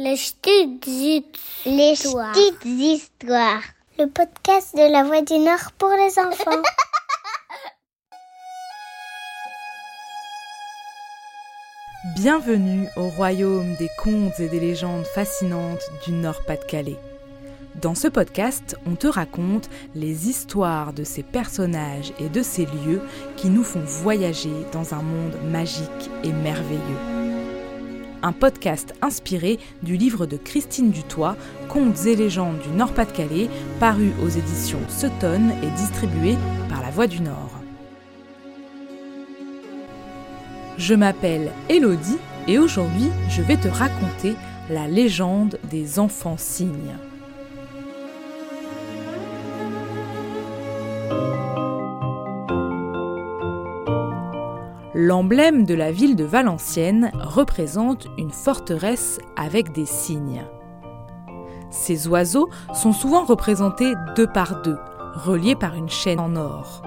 Les petites Les histoires. petites histoires. Le podcast de la Voix du Nord pour les enfants. Bienvenue au royaume des contes et des légendes fascinantes du Nord-Pas-de-Calais. Dans ce podcast, on te raconte les histoires de ces personnages et de ces lieux qui nous font voyager dans un monde magique et merveilleux. Un podcast inspiré du livre de Christine Dutoit, Contes et légendes du Nord-Pas-de-Calais, paru aux éditions Sutton et distribué par La Voix du Nord. Je m'appelle Elodie et aujourd'hui je vais te raconter la légende des enfants cygnes. L'emblème de la ville de Valenciennes représente une forteresse avec des cygnes. Ces oiseaux sont souvent représentés deux par deux, reliés par une chaîne en or.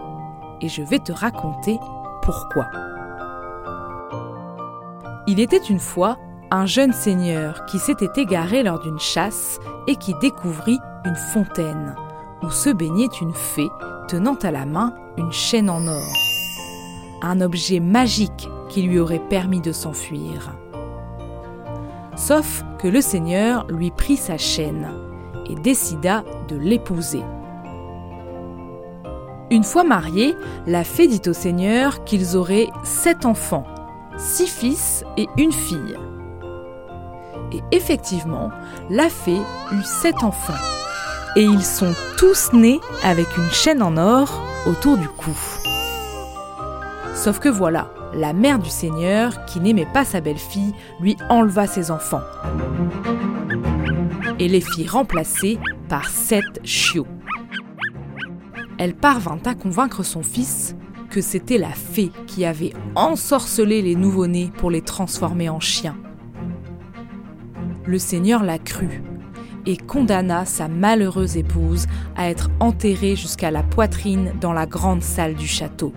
Et je vais te raconter pourquoi. Il était une fois un jeune seigneur qui s'était égaré lors d'une chasse et qui découvrit une fontaine où se baignait une fée tenant à la main une chaîne en or. Un objet magique qui lui aurait permis de s'enfuir. Sauf que le seigneur lui prit sa chaîne et décida de l'épouser. Une fois mariés, la fée dit au seigneur qu'ils auraient sept enfants six fils et une fille. Et effectivement, la fée eut sept enfants. Et ils sont tous nés avec une chaîne en or autour du cou. Sauf que voilà, la mère du Seigneur, qui n'aimait pas sa belle-fille, lui enleva ses enfants. Et les fit remplacer par sept chiots. Elle parvint à convaincre son fils que c'était la fée qui avait ensorcelé les nouveau-nés pour les transformer en chiens. Le Seigneur la crut et condamna sa malheureuse épouse à être enterrée jusqu'à la poitrine dans la grande salle du château.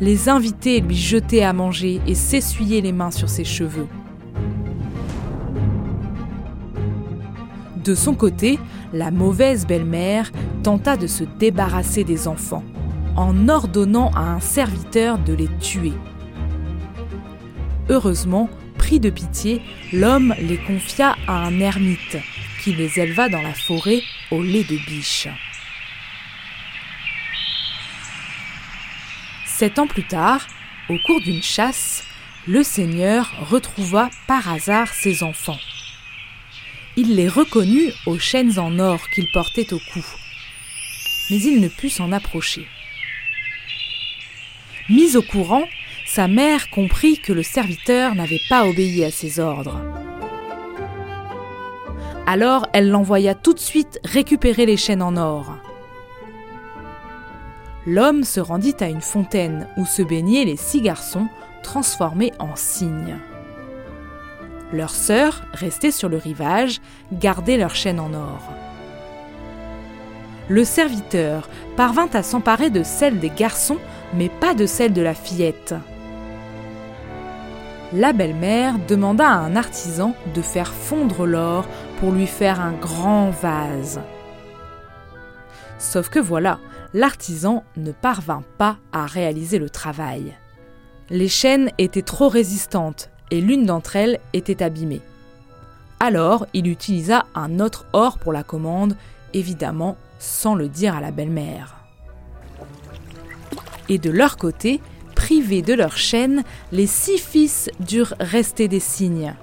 Les invités lui jetaient à manger et s'essuyaient les mains sur ses cheveux. De son côté, la mauvaise belle-mère tenta de se débarrasser des enfants en ordonnant à un serviteur de les tuer. Heureusement, pris de pitié, l'homme les confia à un ermite qui les éleva dans la forêt au lait de biche. Sept ans plus tard, au cours d'une chasse, le seigneur retrouva par hasard ses enfants. Il les reconnut aux chaînes en or qu'il portait au cou, mais il ne put s'en approcher. Mise au courant, sa mère comprit que le serviteur n'avait pas obéi à ses ordres. Alors elle l'envoya tout de suite récupérer les chaînes en or. L'homme se rendit à une fontaine où se baignaient les six garçons transformés en cygnes. Leurs sœurs, restées sur le rivage, gardaient leurs chaînes en or. Le serviteur parvint à s'emparer de celles des garçons mais pas de celle de la fillette. La belle-mère demanda à un artisan de faire fondre l'or pour lui faire un grand vase. Sauf que voilà, l'artisan ne parvint pas à réaliser le travail. Les chaînes étaient trop résistantes et l'une d'entre elles était abîmée. Alors il utilisa un autre or pour la commande, évidemment sans le dire à la belle-mère et de leur côté, privés de leur chaîne, les six fils durent rester des cygnes.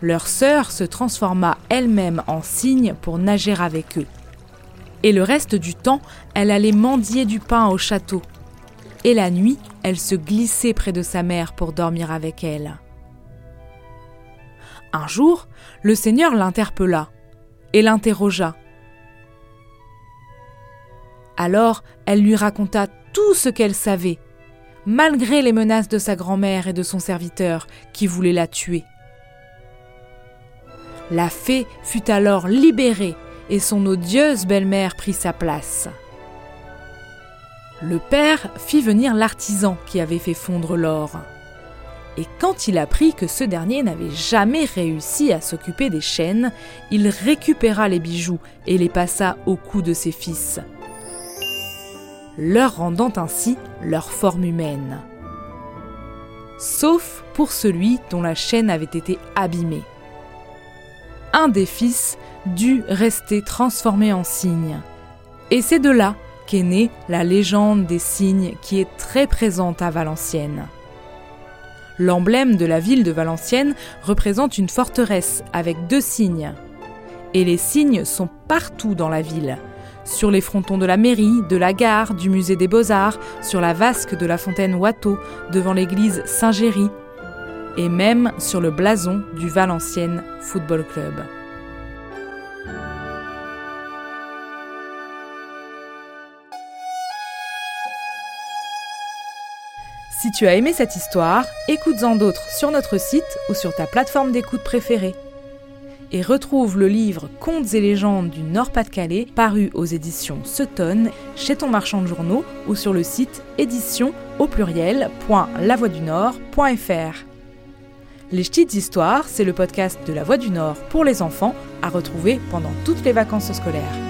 Leur sœur se transforma elle-même en cygne pour nager avec eux. Et le reste du temps, elle allait mendier du pain au château. Et la nuit, elle se glissait près de sa mère pour dormir avec elle. Un jour, le Seigneur l'interpella et l'interrogea. Alors, elle lui raconta tout ce qu'elle savait, malgré les menaces de sa grand-mère et de son serviteur qui voulaient la tuer. La fée fut alors libérée et son odieuse belle-mère prit sa place. Le père fit venir l'artisan qui avait fait fondre l'or. Et quand il apprit que ce dernier n'avait jamais réussi à s'occuper des chênes, il récupéra les bijoux et les passa au cou de ses fils, leur rendant ainsi leur forme humaine. Sauf pour celui dont la chaîne avait été abîmée. Un des fils dut rester transformé en cygne. Et c'est de là qu'est née la légende des cygnes qui est très présente à Valenciennes. L'emblème de la ville de Valenciennes représente une forteresse avec deux cygnes. Et les cygnes sont partout dans la ville. Sur les frontons de la mairie, de la gare, du musée des beaux-arts, sur la vasque de la fontaine Watteau, devant l'église Saint-Géry, et même sur le blason du Valenciennes Football Club. Si tu as aimé cette histoire, écoute-en d'autres sur notre site ou sur ta plateforme d'écoute préférée. Et retrouve le livre Contes et légendes du Nord-Pas-de-Calais paru aux éditions Sutton chez ton marchand de journaux ou sur le site édition au pluriel.lavoie-du-nord.fr. Les petites histoires, c'est le podcast de La Voix du Nord pour les enfants à retrouver pendant toutes les vacances scolaires.